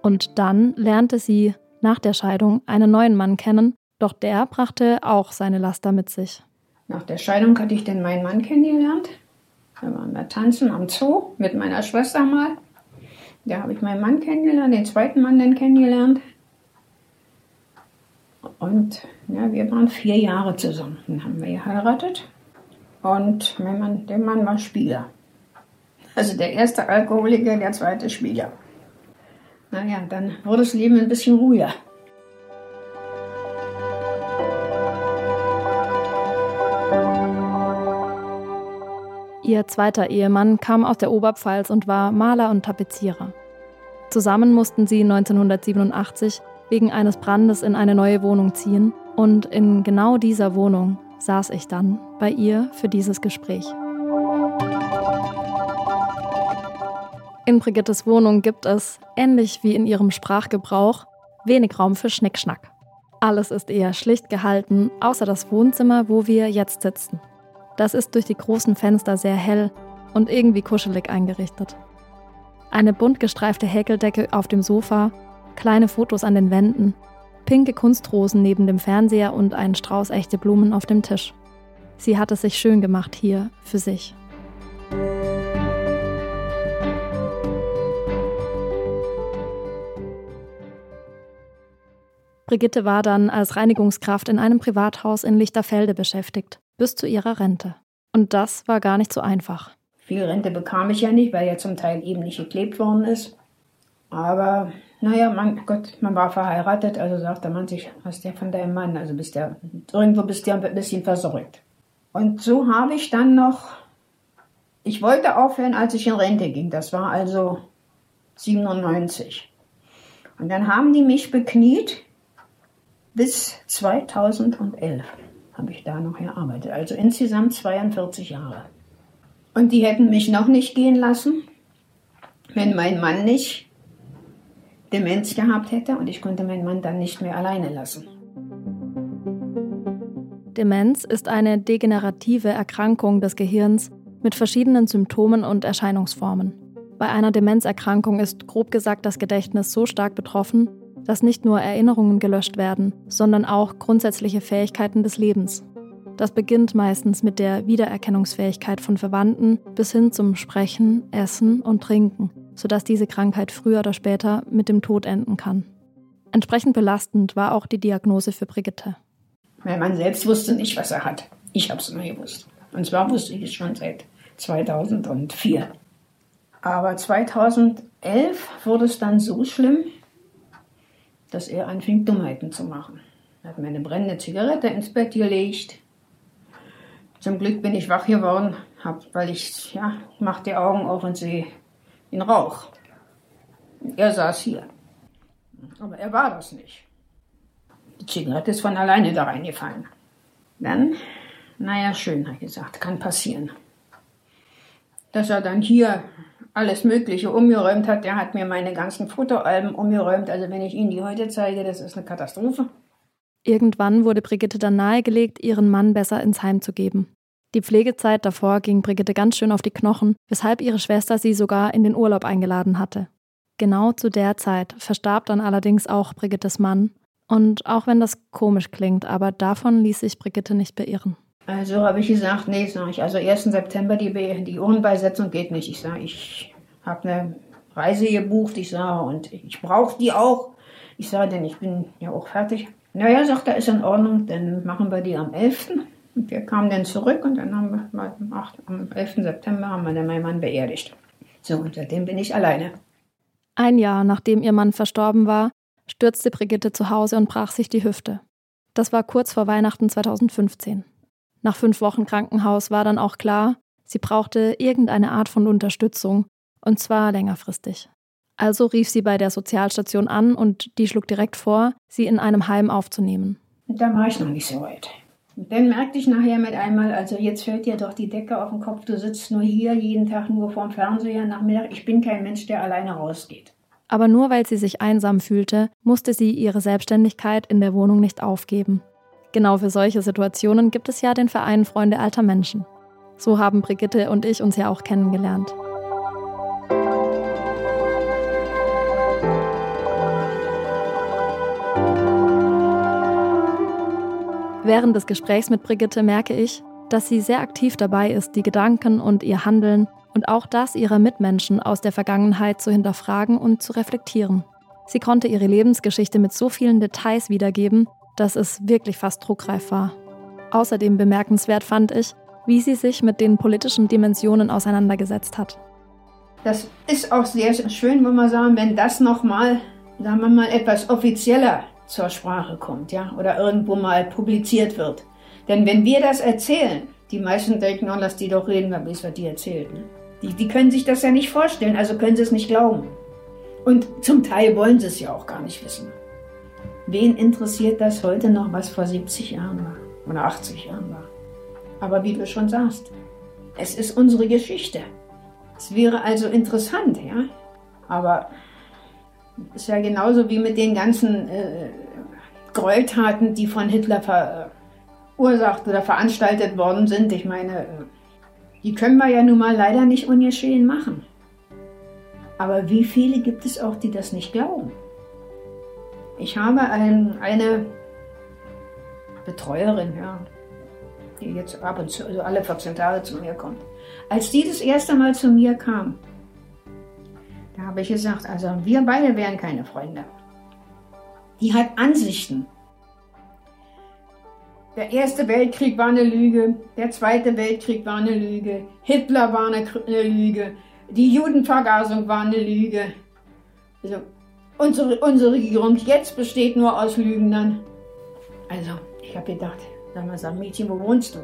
Und dann lernte sie nach der Scheidung einen neuen Mann kennen, doch der brachte auch seine Laster mit sich. Nach der Scheidung hatte ich dann meinen Mann kennengelernt. Da waren wir tanzen am Zoo mit meiner Schwester mal. Da habe ich meinen Mann kennengelernt, den zweiten Mann dann kennengelernt. Und ja, wir waren vier Jahre zusammen. Dann haben wir geheiratet. Und mein Mann, der Mann war Spieler. Also der erste Alkoholiker, der zweite Spieler. Naja, dann wurde das Leben ein bisschen ruhiger. Ihr zweiter Ehemann kam aus der Oberpfalz und war Maler und Tapezierer. Zusammen mussten sie 1987 wegen eines Brandes in eine neue Wohnung ziehen Und in genau dieser Wohnung saß ich dann bei ihr für dieses Gespräch. In Brigittes Wohnung gibt es, ähnlich wie in ihrem Sprachgebrauch, wenig Raum für Schnickschnack. Alles ist eher schlicht gehalten, außer das Wohnzimmer, wo wir jetzt sitzen. Das ist durch die großen Fenster sehr hell und irgendwie kuschelig eingerichtet. Eine bunt gestreifte Häkeldecke auf dem Sofa, kleine Fotos an den Wänden, pinke Kunstrosen neben dem Fernseher und ein Strauß echte Blumen auf dem Tisch. Sie hat es sich schön gemacht hier für sich. Brigitte war dann als Reinigungskraft in einem Privathaus in Lichterfelde beschäftigt, bis zu ihrer Rente. Und das war gar nicht so einfach. Viel Rente bekam ich ja nicht, weil ja zum Teil eben nicht geklebt worden ist. Aber naja, mein Gott, man war verheiratet, also sagte man sich, hast ja von deinem Mann, also bist ja, irgendwo bist du ja ein bisschen versorgt. Und so habe ich dann noch, ich wollte aufhören, als ich in Rente ging, das war also 97. Und dann haben die mich bekniet bis 2011 habe ich da noch gearbeitet. Also insgesamt 42 Jahre. Und die hätten mich noch nicht gehen lassen, wenn mein Mann nicht Demenz gehabt hätte und ich konnte meinen Mann dann nicht mehr alleine lassen. Demenz ist eine degenerative Erkrankung des Gehirns mit verschiedenen Symptomen und Erscheinungsformen. Bei einer Demenzerkrankung ist grob gesagt das Gedächtnis so stark betroffen, dass nicht nur Erinnerungen gelöscht werden, sondern auch grundsätzliche Fähigkeiten des Lebens. Das beginnt meistens mit der Wiedererkennungsfähigkeit von Verwandten bis hin zum Sprechen, Essen und Trinken, sodass diese Krankheit früher oder später mit dem Tod enden kann. Entsprechend belastend war auch die Diagnose für Brigitte. Mein Mann selbst wusste nicht, was er hat. Ich habe es immer gewusst. Und zwar wusste ich es schon seit 2004. Aber 2011 wurde es dann so schlimm, dass er anfing, Dummheiten zu machen. Er hat mir eine brennende Zigarette ins Bett gelegt. Zum Glück bin ich wach geworden, hab, weil ich, ja, mach die Augen auf und sehe den Rauch. Er saß hier. Aber er war das nicht. Die Zigarette ist von alleine da reingefallen. Dann, naja, schön, hat gesagt, kann passieren. Dass er dann hier alles Mögliche umgeräumt hat. Der hat mir meine ganzen Fotoalben umgeräumt. Also wenn ich Ihnen die heute zeige, das ist eine Katastrophe. Irgendwann wurde Brigitte dann nahegelegt, ihren Mann besser ins Heim zu geben. Die Pflegezeit davor ging Brigitte ganz schön auf die Knochen, weshalb ihre Schwester sie sogar in den Urlaub eingeladen hatte. Genau zu der Zeit verstarb dann allerdings auch Brigittes Mann. Und auch wenn das komisch klingt, aber davon ließ sich Brigitte nicht beirren. Also habe ich gesagt, nee, sag ich, also 1. September die, die Urnenbeisetzung geht nicht. Ich sage, ich habe eine Reise gebucht, ich sage, und ich brauche die auch. Ich sage, denn ich bin ja auch fertig. Naja, sagt er, ist in Ordnung, dann machen wir die am 11. Und wir kamen dann zurück und dann haben wir am, 8, am 11. September haben wir dann meinen Mann beerdigt. So, und seitdem bin ich alleine. Ein Jahr nachdem ihr Mann verstorben war, stürzte Brigitte zu Hause und brach sich die Hüfte. Das war kurz vor Weihnachten 2015. Nach fünf Wochen Krankenhaus war dann auch klar, sie brauchte irgendeine Art von Unterstützung, und zwar längerfristig. Also rief sie bei der Sozialstation an und die schlug direkt vor, sie in einem Heim aufzunehmen. Da war ich noch nicht so weit. Und dann merkte ich nachher mit einmal, also jetzt fällt dir doch die Decke auf den Kopf, du sitzt nur hier jeden Tag nur vorm Fernseher Nachmittag. Ich bin kein Mensch, der alleine rausgeht. Aber nur weil sie sich einsam fühlte, musste sie ihre Selbstständigkeit in der Wohnung nicht aufgeben. Genau für solche Situationen gibt es ja den Verein Freunde alter Menschen. So haben Brigitte und ich uns ja auch kennengelernt. Während des Gesprächs mit Brigitte merke ich, dass sie sehr aktiv dabei ist, die Gedanken und ihr Handeln und auch das ihrer Mitmenschen aus der Vergangenheit zu hinterfragen und zu reflektieren. Sie konnte ihre Lebensgeschichte mit so vielen Details wiedergeben, dass es wirklich fast druckreif war. Außerdem bemerkenswert fand ich, wie sie sich mit den politischen Dimensionen auseinandergesetzt hat. Das ist auch sehr schön, wenn man sagen, wenn das nochmal, sagen wir mal, etwas offizieller zur Sprache kommt, ja, oder irgendwo mal publiziert wird. Denn wenn wir das erzählen, die meisten denken, oh, lass die doch reden, was die erzählt. Ne? Die, die können sich das ja nicht vorstellen, also können sie es nicht glauben. Und zum Teil wollen sie es ja auch gar nicht wissen. Wen interessiert das heute noch, was vor 70 Jahren war oder 80 Jahren war? Aber wie du schon sagst, es ist unsere Geschichte. Es wäre also interessant, ja. Aber es ist ja genauso wie mit den ganzen äh, Gräueltaten, die von Hitler verursacht oder veranstaltet worden sind. Ich meine, äh, die können wir ja nun mal leider nicht ungeschehen machen. Aber wie viele gibt es auch, die das nicht glauben? Ich habe ein, eine Betreuerin, ja, die jetzt ab und zu, also alle 14 Tage zu mir kommt. Als die das erste Mal zu mir kam, da habe ich gesagt, also wir beide wären keine Freunde. Die hat Ansichten. Der Erste Weltkrieg war eine Lüge, der Zweite Weltkrieg war eine Lüge, Hitler war eine, eine Lüge, die Judenvergasung war eine Lüge. Also unsere, unsere Regierung jetzt besteht nur aus Lügnern. Also, ich habe gedacht, sag mal, sag Mädchen, wo wohnst du?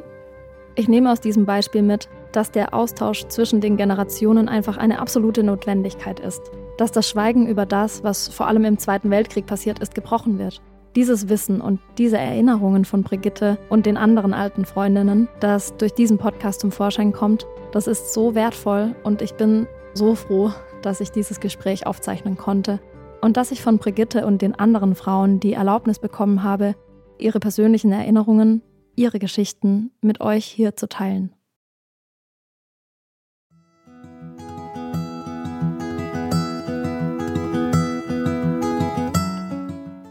Ich nehme aus diesem Beispiel mit, dass der Austausch zwischen den Generationen einfach eine absolute Notwendigkeit ist. Dass das Schweigen über das, was vor allem im Zweiten Weltkrieg passiert ist, gebrochen wird. Dieses Wissen und diese Erinnerungen von Brigitte und den anderen alten Freundinnen, das durch diesen Podcast zum Vorschein kommt, das ist so wertvoll und ich bin so froh, dass ich dieses Gespräch aufzeichnen konnte und dass ich von Brigitte und den anderen Frauen die Erlaubnis bekommen habe, ihre persönlichen Erinnerungen ihre Geschichten mit euch hier zu teilen.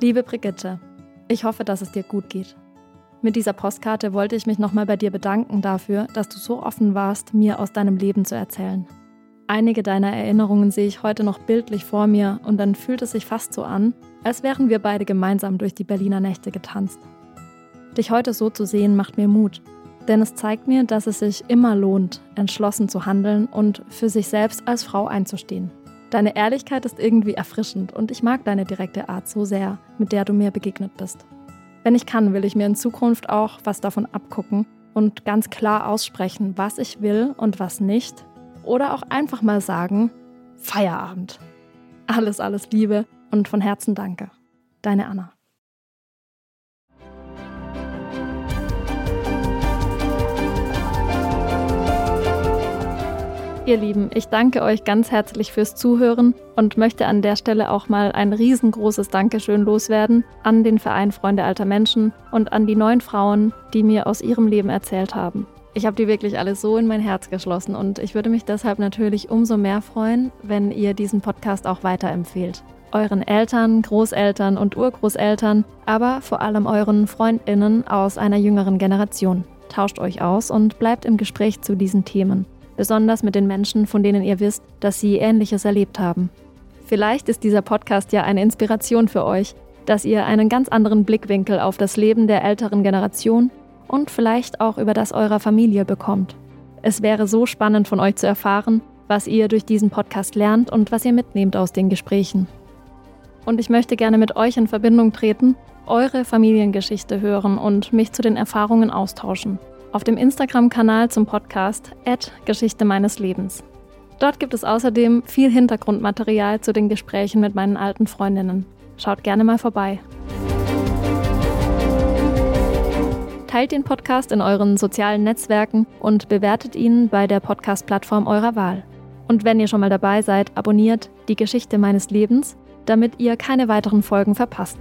Liebe Brigitte, ich hoffe, dass es dir gut geht. Mit dieser Postkarte wollte ich mich nochmal bei dir bedanken dafür, dass du so offen warst, mir aus deinem Leben zu erzählen. Einige deiner Erinnerungen sehe ich heute noch bildlich vor mir und dann fühlt es sich fast so an, als wären wir beide gemeinsam durch die Berliner Nächte getanzt. Dich heute so zu sehen, macht mir Mut. Denn es zeigt mir, dass es sich immer lohnt, entschlossen zu handeln und für sich selbst als Frau einzustehen. Deine Ehrlichkeit ist irgendwie erfrischend und ich mag deine direkte Art so sehr, mit der du mir begegnet bist. Wenn ich kann, will ich mir in Zukunft auch was davon abgucken und ganz klar aussprechen, was ich will und was nicht. Oder auch einfach mal sagen, Feierabend. Alles, alles Liebe und von Herzen danke. Deine Anna. Ihr Lieben, ich danke euch ganz herzlich fürs Zuhören und möchte an der Stelle auch mal ein riesengroßes Dankeschön loswerden an den Verein Freunde alter Menschen und an die neun Frauen, die mir aus ihrem Leben erzählt haben. Ich habe die wirklich alle so in mein Herz geschlossen und ich würde mich deshalb natürlich umso mehr freuen, wenn ihr diesen Podcast auch weiterempfehlt. Euren Eltern, Großeltern und Urgroßeltern, aber vor allem euren Freundinnen aus einer jüngeren Generation. Tauscht euch aus und bleibt im Gespräch zu diesen Themen besonders mit den Menschen, von denen ihr wisst, dass sie Ähnliches erlebt haben. Vielleicht ist dieser Podcast ja eine Inspiration für euch, dass ihr einen ganz anderen Blickwinkel auf das Leben der älteren Generation und vielleicht auch über das eurer Familie bekommt. Es wäre so spannend von euch zu erfahren, was ihr durch diesen Podcast lernt und was ihr mitnehmt aus den Gesprächen. Und ich möchte gerne mit euch in Verbindung treten, eure Familiengeschichte hören und mich zu den Erfahrungen austauschen auf dem Instagram-Kanal zum Podcast Geschichte meines Lebens. Dort gibt es außerdem viel Hintergrundmaterial zu den Gesprächen mit meinen alten Freundinnen. Schaut gerne mal vorbei. Teilt den Podcast in euren sozialen Netzwerken und bewertet ihn bei der Podcast-Plattform eurer Wahl. Und wenn ihr schon mal dabei seid, abonniert die Geschichte meines Lebens, damit ihr keine weiteren Folgen verpasst.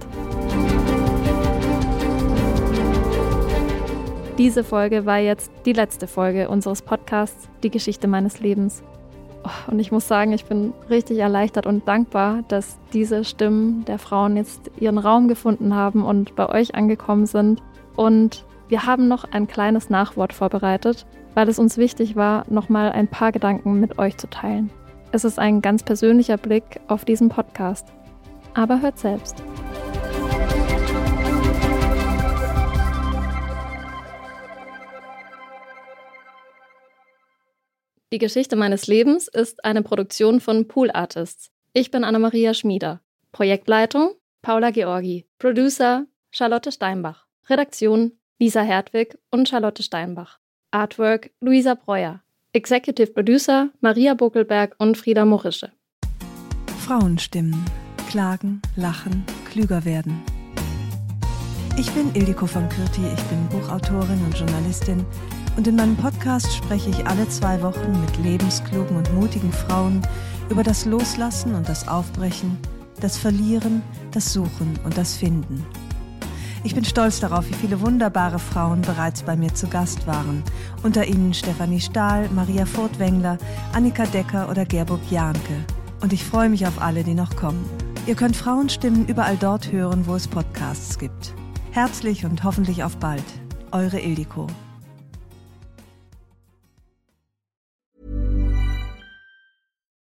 Diese Folge war jetzt die letzte Folge unseres Podcasts Die Geschichte meines Lebens. Oh, und ich muss sagen, ich bin richtig erleichtert und dankbar, dass diese Stimmen der Frauen jetzt ihren Raum gefunden haben und bei euch angekommen sind. Und wir haben noch ein kleines Nachwort vorbereitet, weil es uns wichtig war, nochmal ein paar Gedanken mit euch zu teilen. Es ist ein ganz persönlicher Blick auf diesen Podcast. Aber hört selbst. Die Geschichte meines Lebens ist eine Produktion von Pool Artists. Ich bin Anna-Maria Schmieder. Projektleitung Paula Georgi. Producer Charlotte Steinbach. Redaktion Lisa Hertwig und Charlotte Steinbach. Artwork Luisa Breuer. Executive Producer Maria Buckelberg und Frieda Mochische. Frauenstimmen. Klagen, lachen, klüger werden. Ich bin Ildiko von Kürti, ich bin Buchautorin und Journalistin und in meinem Podcast spreche ich alle zwei Wochen mit lebensklugen und mutigen Frauen über das Loslassen und das Aufbrechen, das Verlieren, das Suchen und das Finden. Ich bin stolz darauf, wie viele wunderbare Frauen bereits bei mir zu Gast waren. Unter ihnen Stefanie Stahl, Maria Furtwängler, Annika Decker oder Gerburg Jahnke. Und ich freue mich auf alle, die noch kommen. Ihr könnt Frauenstimmen überall dort hören, wo es Podcasts gibt. Herzlich und hoffentlich auf bald. Eure Ildiko.